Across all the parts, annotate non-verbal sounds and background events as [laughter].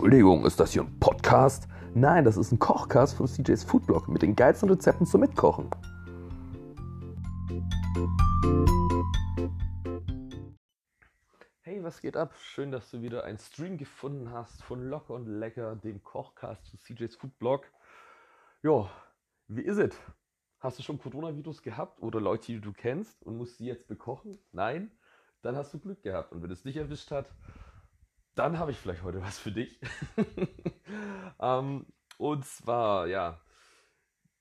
Entschuldigung, ist das hier ein Podcast? Nein, das ist ein Kochcast von CJ's Foodblog mit den geilsten Rezepten zum Mitkochen. Hey, was geht ab? Schön, dass du wieder einen Stream gefunden hast von Locker und Lecker, dem Kochcast von CJ's Foodblog. Jo, wie ist es? Hast du schon Coronavirus gehabt oder Leute, die du kennst und musst sie jetzt bekochen? Nein? Dann hast du Glück gehabt. Und wenn es dich erwischt hat, dann habe ich vielleicht heute was für dich. [laughs] ähm, und zwar, ja,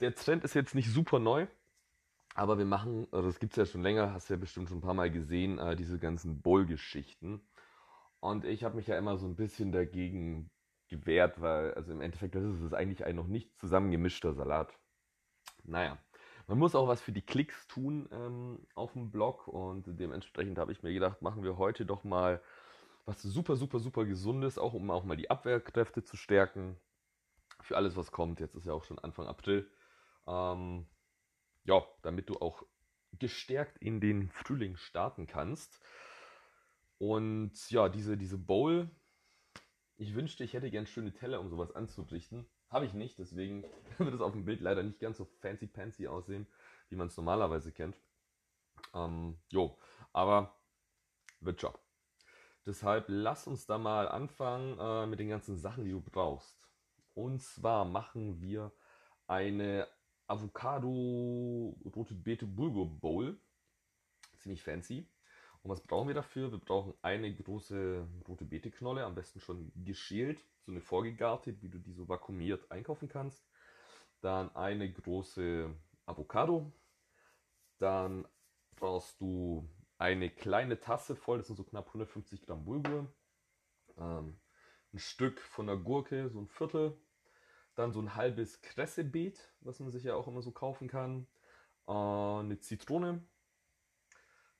der Trend ist jetzt nicht super neu, aber wir machen, also das gibt es ja schon länger, hast du ja bestimmt schon ein paar Mal gesehen, äh, diese ganzen Bowl-Geschichten. Und ich habe mich ja immer so ein bisschen dagegen gewehrt, weil, also im Endeffekt, das ist es eigentlich ein noch nicht zusammengemischter Salat. Naja, man muss auch was für die Klicks tun ähm, auf dem Blog und dementsprechend habe ich mir gedacht, machen wir heute doch mal was super, super, super gesundes, auch um auch mal die Abwehrkräfte zu stärken. Für alles, was kommt. Jetzt ist ja auch schon Anfang April. Ähm, ja, damit du auch gestärkt in den Frühling starten kannst. Und ja, diese, diese Bowl, ich wünschte, ich hätte gern schöne Teller, um sowas anzurichten. Habe ich nicht, deswegen [laughs] wird es auf dem Bild leider nicht ganz so fancy-pancy aussehen, wie man es normalerweise kennt. Ähm, jo, aber wird schon. Deshalb lass uns da mal anfangen äh, mit den ganzen Sachen, die du brauchst. Und zwar machen wir eine Avocado Rote Beete Bulgur Bowl. Ziemlich fancy. Und was brauchen wir dafür? Wir brauchen eine große rote Beete Knolle, am besten schon geschält, so eine vorgegarte, wie du die so vakuumiert einkaufen kannst. Dann eine große Avocado. Dann brauchst du eine kleine Tasse voll, das sind so knapp 150 Gramm Bulgur, ähm, ein Stück von der Gurke, so ein Viertel, dann so ein halbes Kressebeet, was man sich ja auch immer so kaufen kann, äh, eine Zitrone,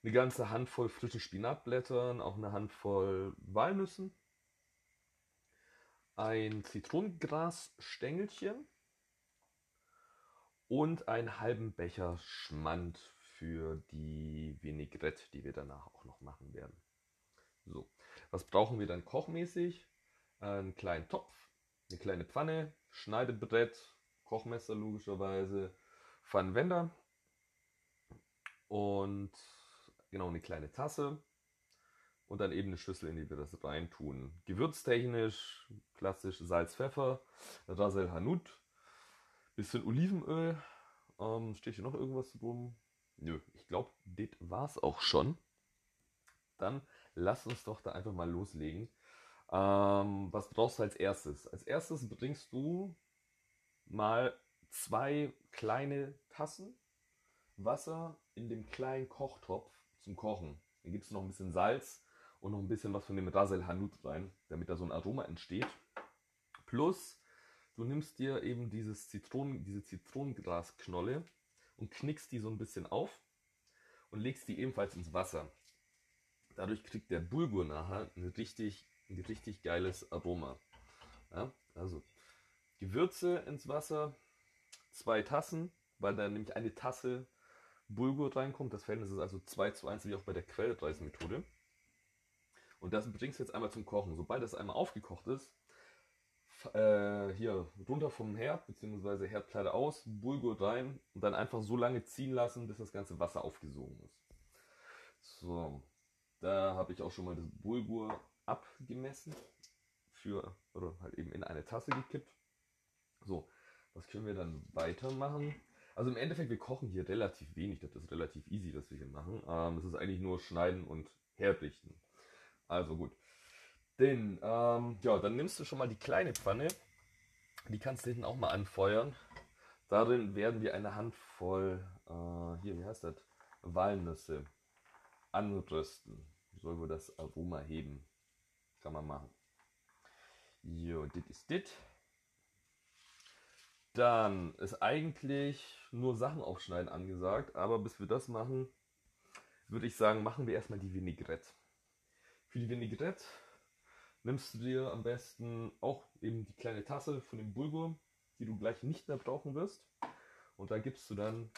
eine ganze Handvoll frischen Spinatblättern, auch eine Handvoll Walnüssen, ein Zitronengrasstängelchen. Und einen halben Becher Schmand für die Vinaigrette, die wir danach auch noch machen werden. So, was brauchen wir dann kochmäßig? Einen kleinen Topf, eine kleine Pfanne, Schneidebrett, Kochmesser logischerweise, Pfannenwender und genau eine kleine Tasse und dann eben eine Schüssel, in die wir das reintun. Gewürztechnisch klassisch Salz, Pfeffer, Rasel Hanut, bisschen Olivenöl. Ähm, steht hier noch irgendwas drum? Nö, ich glaube, das war's auch schon. Dann lass uns doch da einfach mal loslegen. Ähm, was brauchst du als erstes? Als erstes bringst du mal zwei kleine Tassen Wasser in dem kleinen Kochtopf zum Kochen. Dann gibst du noch ein bisschen Salz und noch ein bisschen was von dem Rasel Hanut rein, damit da so ein Aroma entsteht. Plus, du nimmst dir eben dieses Zitronen, diese Zitronengrasknolle und knickst die so ein bisschen auf und legst die ebenfalls ins Wasser. Dadurch kriegt der Bulgur nachher ein richtig, ein richtig geiles Aroma. Ja, also Gewürze ins Wasser, zwei Tassen, weil da nämlich eine Tasse Bulgur reinkommt. Das Verhältnis ist also 2 zu 1, wie auch bei der Quellreismethode. Und das bringst du jetzt einmal zum Kochen. Sobald das einmal aufgekocht ist, äh, hier runter vom Herd, beziehungsweise Herdplatte aus, Bulgur rein und dann einfach so lange ziehen lassen, bis das ganze Wasser aufgesogen ist. So, da habe ich auch schon mal das Bulgur abgemessen für, oder halt eben in eine Tasse gekippt. So, was können wir dann weitermachen? Also im Endeffekt, wir kochen hier relativ wenig, das ist relativ easy, was wir hier machen. Ähm, das ist eigentlich nur schneiden und herrichten. Also gut. Denn, ähm, ja, dann nimmst du schon mal die kleine Pfanne. Die kannst du hinten auch mal anfeuern. Darin werden wir eine Handvoll, äh, hier, wie heißt das? Walnüsse anrösten. Soll wohl das Aroma heben. Kann man machen. Jo, dit ist dit. Dann ist eigentlich nur Sachen aufschneiden angesagt, aber bis wir das machen, würde ich sagen, machen wir erstmal die Vinaigrette. Für die Vinaigrette nimmst du dir am besten auch eben die kleine Tasse von dem Bulgur, die du gleich nicht mehr brauchen wirst. Und da gibst du dann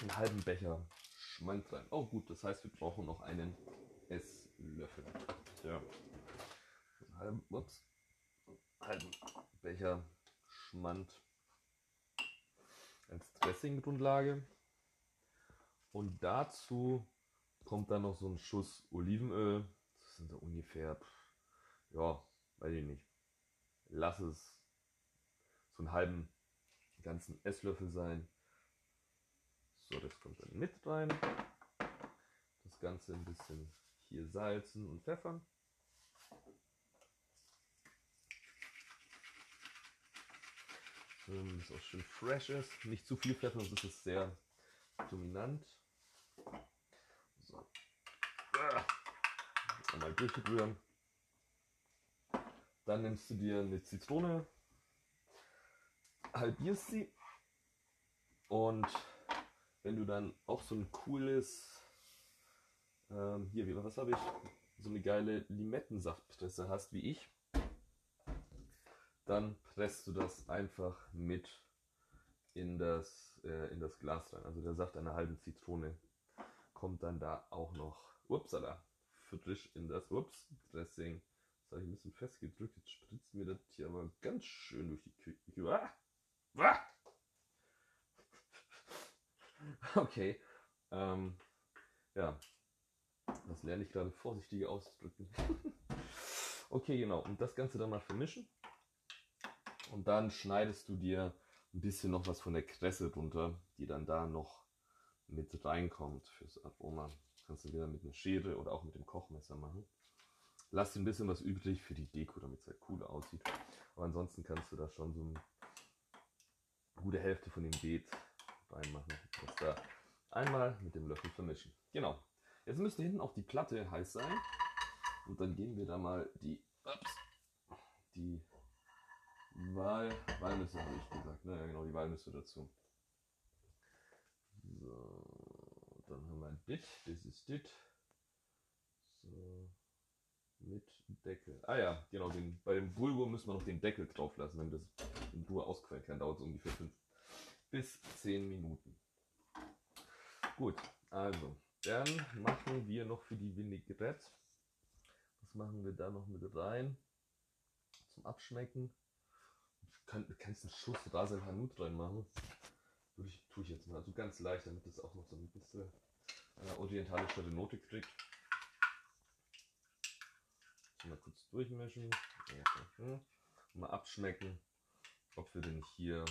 einen halben Becher Schmand rein. Oh gut, das heißt, wir brauchen noch einen Esslöffel. Ja. Ups. halben Becher Schmand als Dressinggrundlage. Und dazu kommt dann noch so ein Schuss Olivenöl. Das sind so ungefähr, ja, weiß ich nicht. Lass es so einen halben ganzen Esslöffel sein. So, das kommt dann mit rein. Das Ganze ein bisschen hier salzen und pfeffern. Ähm, das auch schön fresh ist. Nicht zu viel Pfeffer, sonst ist es sehr dominant. So. Ah. Einmal durchrühren. Dann nimmst du dir eine Zitrone, halbierst sie und wenn du dann auch so ein cooles, ähm, hier, was habe ich, so eine geile Limettensaftpresse hast wie ich, dann presst du das einfach mit in das, äh, in das Glas rein. Also der Saft einer halben Zitrone kommt dann da auch noch, upsala, frisch in das, ups, Dressing. Das habe ich ein bisschen festgedrückt, jetzt spritzt mir das hier aber ganz schön durch die Küche. Ah! [laughs] Ah! Okay. Ähm, ja. Das lerne ich gerade vorsichtiger auszudrücken. [laughs] okay, genau. Und das Ganze dann mal vermischen. Und dann schneidest du dir ein bisschen noch was von der Kresse drunter, die dann da noch mit reinkommt fürs Aroma. Kannst du wieder mit einer Schere oder auch mit dem Kochmesser machen. Lass ein bisschen was übrig für die Deko, damit es halt cooler aussieht. Aber ansonsten kannst du da schon so eine gute Hälfte von dem Beet reinmachen. Das da einmal mit dem Löffel vermischen. Genau. Jetzt müsste hinten auch die Platte heiß sein. Und dann geben wir da mal die, ups, die Wal, Walnüsse, habe ich gesagt. Ne? Ja, genau, die Walnüsse dazu. So, dann haben wir ein Dit. Das ist Dit. So, mit Deckel. Ah ja, genau, den, bei dem Bulgur müssen wir noch den Deckel drauf lassen, damit das in Ruhe ausquellen kann. Dauert es ungefähr 5 bis 10 Minuten. Gut, also, dann machen wir noch für die Vinaigrette. Was machen wir da noch mit rein? Zum Abschmecken. Kann, kannst einen Schuss Rasel Hanut reinmachen. Würde ich, tue ich jetzt mal. Also ganz leicht, damit es auch noch so ein bisschen eine orientalische Note kriegt. Mal kurz durchmischen. Mal abschmecken, ob wir denn hier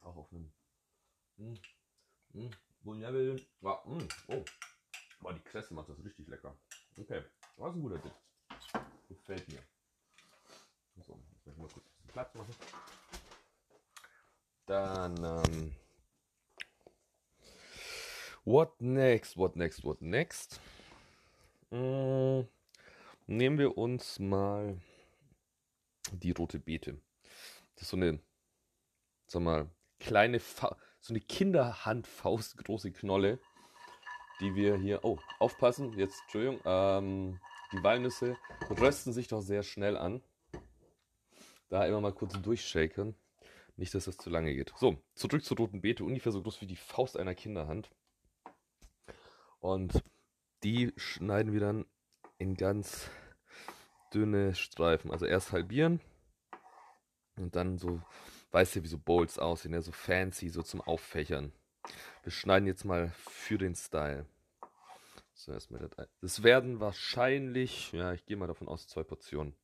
auch auf einem mm, mm, Level. Ah, oh, boah, die Kresse macht das richtig lecker. Okay, das ist ein guter Tipp. Gefällt mir. So, jetzt mal kurz ein Platz machen. Dann, ähm, what next, what next, what next? Mm, nehmen wir uns mal die rote Beete. Das ist so eine, sag mal, kleine, Fa so eine Kinderhandfaust große Knolle, die wir hier, oh, aufpassen, jetzt, Entschuldigung, ähm, die Walnüsse rösten sich doch sehr schnell an. Da immer mal kurz durchshaken. Nicht, dass das zu lange geht. So, zurück zur roten Beete, ungefähr so groß wie die Faust einer Kinderhand. Und die schneiden wir dann in ganz dünne Streifen. Also erst halbieren und dann so weißt du, wie so Bowls aussehen, ja, so fancy, so zum Auffächern. Wir schneiden jetzt mal für den Style. So, erstmal das. Das werden wahrscheinlich, ja, ich gehe mal davon aus, zwei Portionen.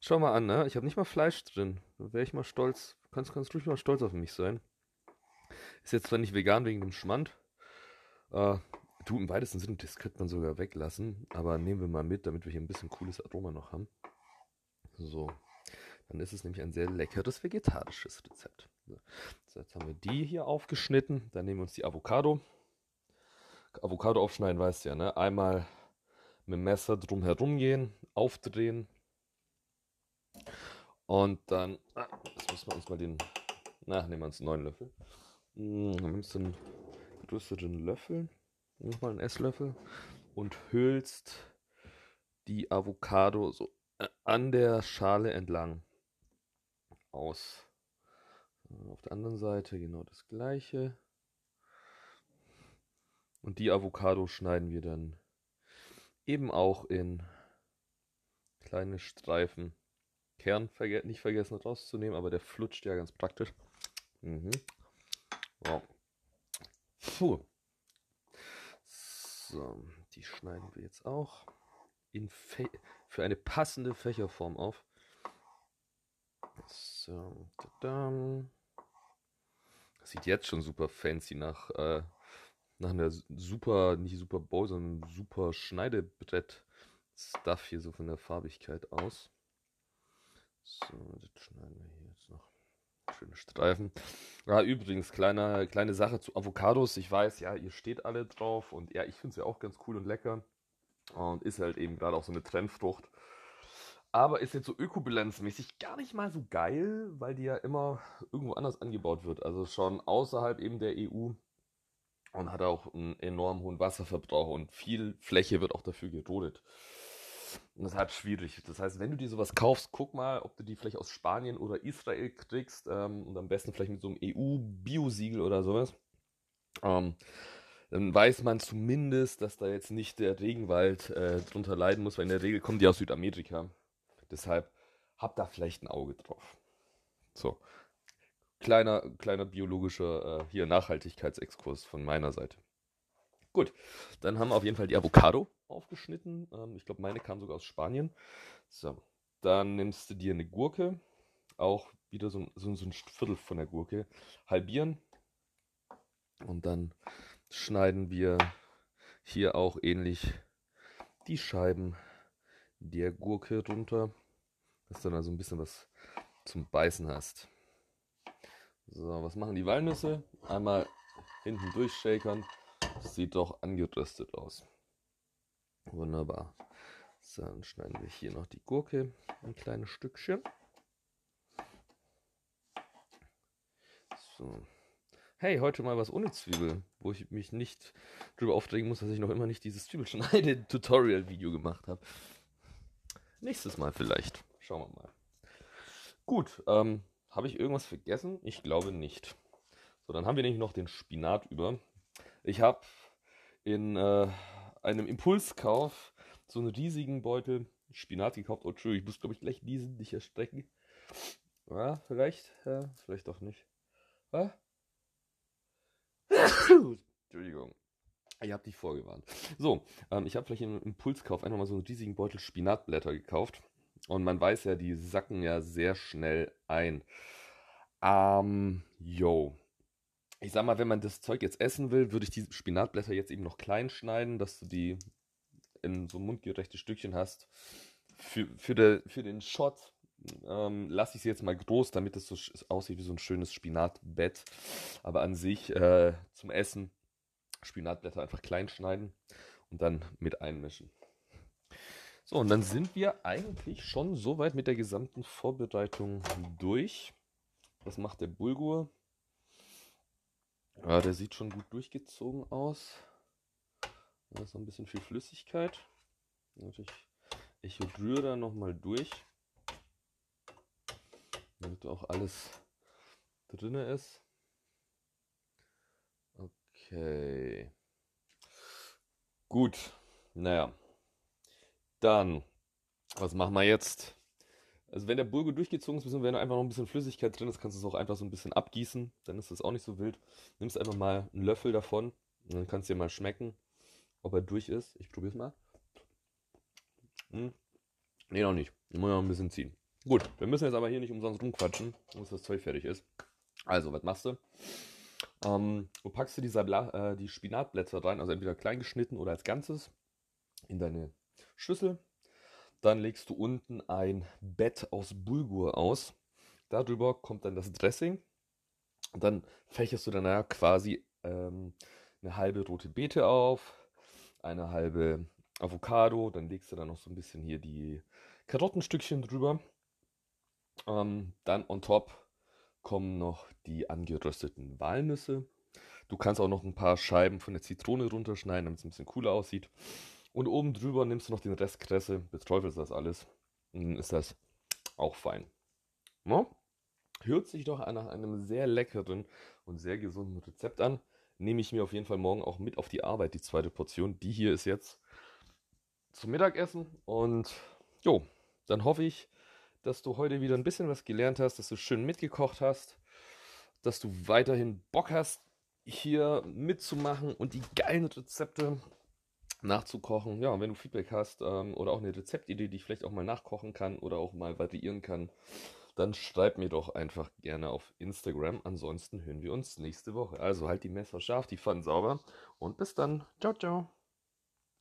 Schau mal an, ne? Ich habe nicht mal Fleisch drin. Da wäre ich mal stolz. Kannst, kannst ruhig mal stolz auf mich sein. Ist jetzt zwar nicht vegan wegen dem Schmand. Äh, du, im weitesten Sinne, das könnte man sogar weglassen. Aber nehmen wir mal mit, damit wir hier ein bisschen cooles Aroma noch haben. So. Dann ist es nämlich ein sehr leckeres vegetarisches Rezept. So, jetzt haben wir die hier aufgeschnitten. Dann nehmen wir uns die Avocado. Avocado aufschneiden, weißt du ja, ne? Einmal mit dem Messer drum herum gehen, aufdrehen. Und dann, ah, jetzt müssen wir uns mal den, na, nehmen wir uns einen neuen Löffel. Dann nimmst du einen größeren Löffel, nochmal einen Esslöffel und hüllst die Avocado so äh, an der Schale entlang aus. Auf der anderen Seite genau das gleiche. Und die Avocado schneiden wir dann eben auch in kleine Streifen. Kern verge nicht vergessen rauszunehmen, aber der flutscht ja ganz praktisch. Mhm. Wow. Puh. So, die schneiden wir jetzt auch in für eine passende Fächerform auf. So, tada. Sieht jetzt schon super fancy nach, äh, nach einer super, nicht super Bow, sondern super Schneidebrett-Stuff hier so von der Farbigkeit aus. So, das schneiden wir hier. Schöne Streifen. Ja, übrigens, kleine, kleine Sache zu Avocados. Ich weiß, ja, ihr steht alle drauf und ja, ich finde es ja auch ganz cool und lecker. Und ist halt eben gerade auch so eine Trendfrucht. Aber ist jetzt so ökobilanzmäßig gar nicht mal so geil, weil die ja immer irgendwo anders angebaut wird. Also schon außerhalb eben der EU und hat auch einen enorm hohen Wasserverbrauch und viel Fläche wird auch dafür gerodet. Und das ist halt schwierig. Das heißt, wenn du dir sowas kaufst, guck mal, ob du die vielleicht aus Spanien oder Israel kriegst ähm, und am besten vielleicht mit so einem EU-Biosiegel oder sowas. Ähm, dann weiß man zumindest, dass da jetzt nicht der Regenwald äh, drunter leiden muss, weil in der Regel kommen die aus Südamerika. Deshalb habt da vielleicht ein Auge drauf. So, kleiner, kleiner biologischer äh, hier Nachhaltigkeitsexkurs von meiner Seite. Gut, dann haben wir auf jeden Fall die Avocado aufgeschnitten. Ähm, ich glaube, meine kam sogar aus Spanien. So, dann nimmst du dir eine Gurke, auch wieder so, so, so ein Viertel von der Gurke, halbieren und dann schneiden wir hier auch ähnlich die Scheiben der Gurke runter, dass du dann also ein bisschen was zum Beißen hast. So, was machen die Walnüsse? Einmal hinten durchshakern. Sieht doch angeröstet aus. Wunderbar. Dann schneiden wir hier noch die Gurke ein kleines Stückchen. So. Hey, heute mal was ohne Zwiebel, wo ich mich nicht darüber aufregen muss, dass ich noch immer nicht dieses Zwiebelschneide-Tutorial-Video gemacht habe. Nächstes Mal vielleicht. Schauen wir mal. Gut, ähm, habe ich irgendwas vergessen? Ich glaube nicht. So, dann haben wir nämlich noch den Spinat über. Ich habe in äh, einem Impulskauf so einen riesigen Beutel Spinat gekauft. Oh, Entschuldigung, ich muss, glaube ich, gleich diesen nicht erstrecken. Ja, vielleicht, ja, vielleicht doch nicht. Ja? [coughs] Entschuldigung. Ich habe dich vorgewarnt. So, ähm, ich habe vielleicht im Impulskauf einfach mal so einen riesigen Beutel Spinatblätter gekauft. Und man weiß ja, die sacken ja sehr schnell ein. Ähm, yo. Ich sag mal, wenn man das Zeug jetzt essen will, würde ich die Spinatblätter jetzt eben noch klein schneiden, dass du die in so mundgerechte Stückchen hast. Für, für, de, für den Shot ähm, lasse ich sie jetzt mal groß, damit es so aussieht wie so ein schönes Spinatbett. Aber an sich äh, zum Essen Spinatblätter einfach klein schneiden und dann mit einmischen. So, und dann sind wir eigentlich schon soweit mit der gesamten Vorbereitung durch. Was macht der Bulgur? Ja, der sieht schon gut durchgezogen aus. Da ist noch ein bisschen viel Flüssigkeit. Und ich, ich rühre da nochmal durch, damit auch alles drin ist. Okay. Gut. Naja. Dann, was machen wir jetzt? Also wenn der Bulgur durchgezogen ist, wenn da einfach noch ein bisschen Flüssigkeit drin ist, kannst du es auch einfach so ein bisschen abgießen. Dann ist das auch nicht so wild. Nimmst einfach mal einen Löffel davon und dann kannst du dir mal schmecken, ob er durch ist. Ich probiere es mal. Hm. Nee, noch nicht. Ich muss noch ein bisschen ziehen. Gut, wir müssen jetzt aber hier nicht umsonst rumquatschen, bis das Zeug fertig ist. Also, was machst du? Ähm, du packst du diese, äh, die Spinatblätter rein, also entweder klein geschnitten oder als Ganzes, in deine Schüssel. Dann legst du unten ein Bett aus Bulgur aus. Darüber kommt dann das Dressing. dann fächerst du dann quasi ähm, eine halbe rote Beete auf, eine halbe Avocado. Dann legst du dann noch so ein bisschen hier die Karottenstückchen drüber. Ähm, dann on top kommen noch die angerösteten Walnüsse. Du kannst auch noch ein paar Scheiben von der Zitrone runterschneiden, damit es ein bisschen cooler aussieht. Und oben drüber nimmst du noch den Rest Kresse, beträufelst das alles. Und dann ist das auch fein. No? Hört sich doch nach einem sehr leckeren und sehr gesunden Rezept an. Nehme ich mir auf jeden Fall morgen auch mit auf die Arbeit, die zweite Portion. Die hier ist jetzt zum Mittagessen. Und jo, dann hoffe ich, dass du heute wieder ein bisschen was gelernt hast, dass du schön mitgekocht hast, dass du weiterhin Bock hast, hier mitzumachen und die geilen Rezepte nachzukochen. Ja, wenn du Feedback hast ähm, oder auch eine Rezeptidee, die ich vielleicht auch mal nachkochen kann oder auch mal variieren kann, dann schreib mir doch einfach gerne auf Instagram. Ansonsten hören wir uns nächste Woche. Also halt die Messer scharf, die Pfannen sauber und bis dann. Ciao, ciao.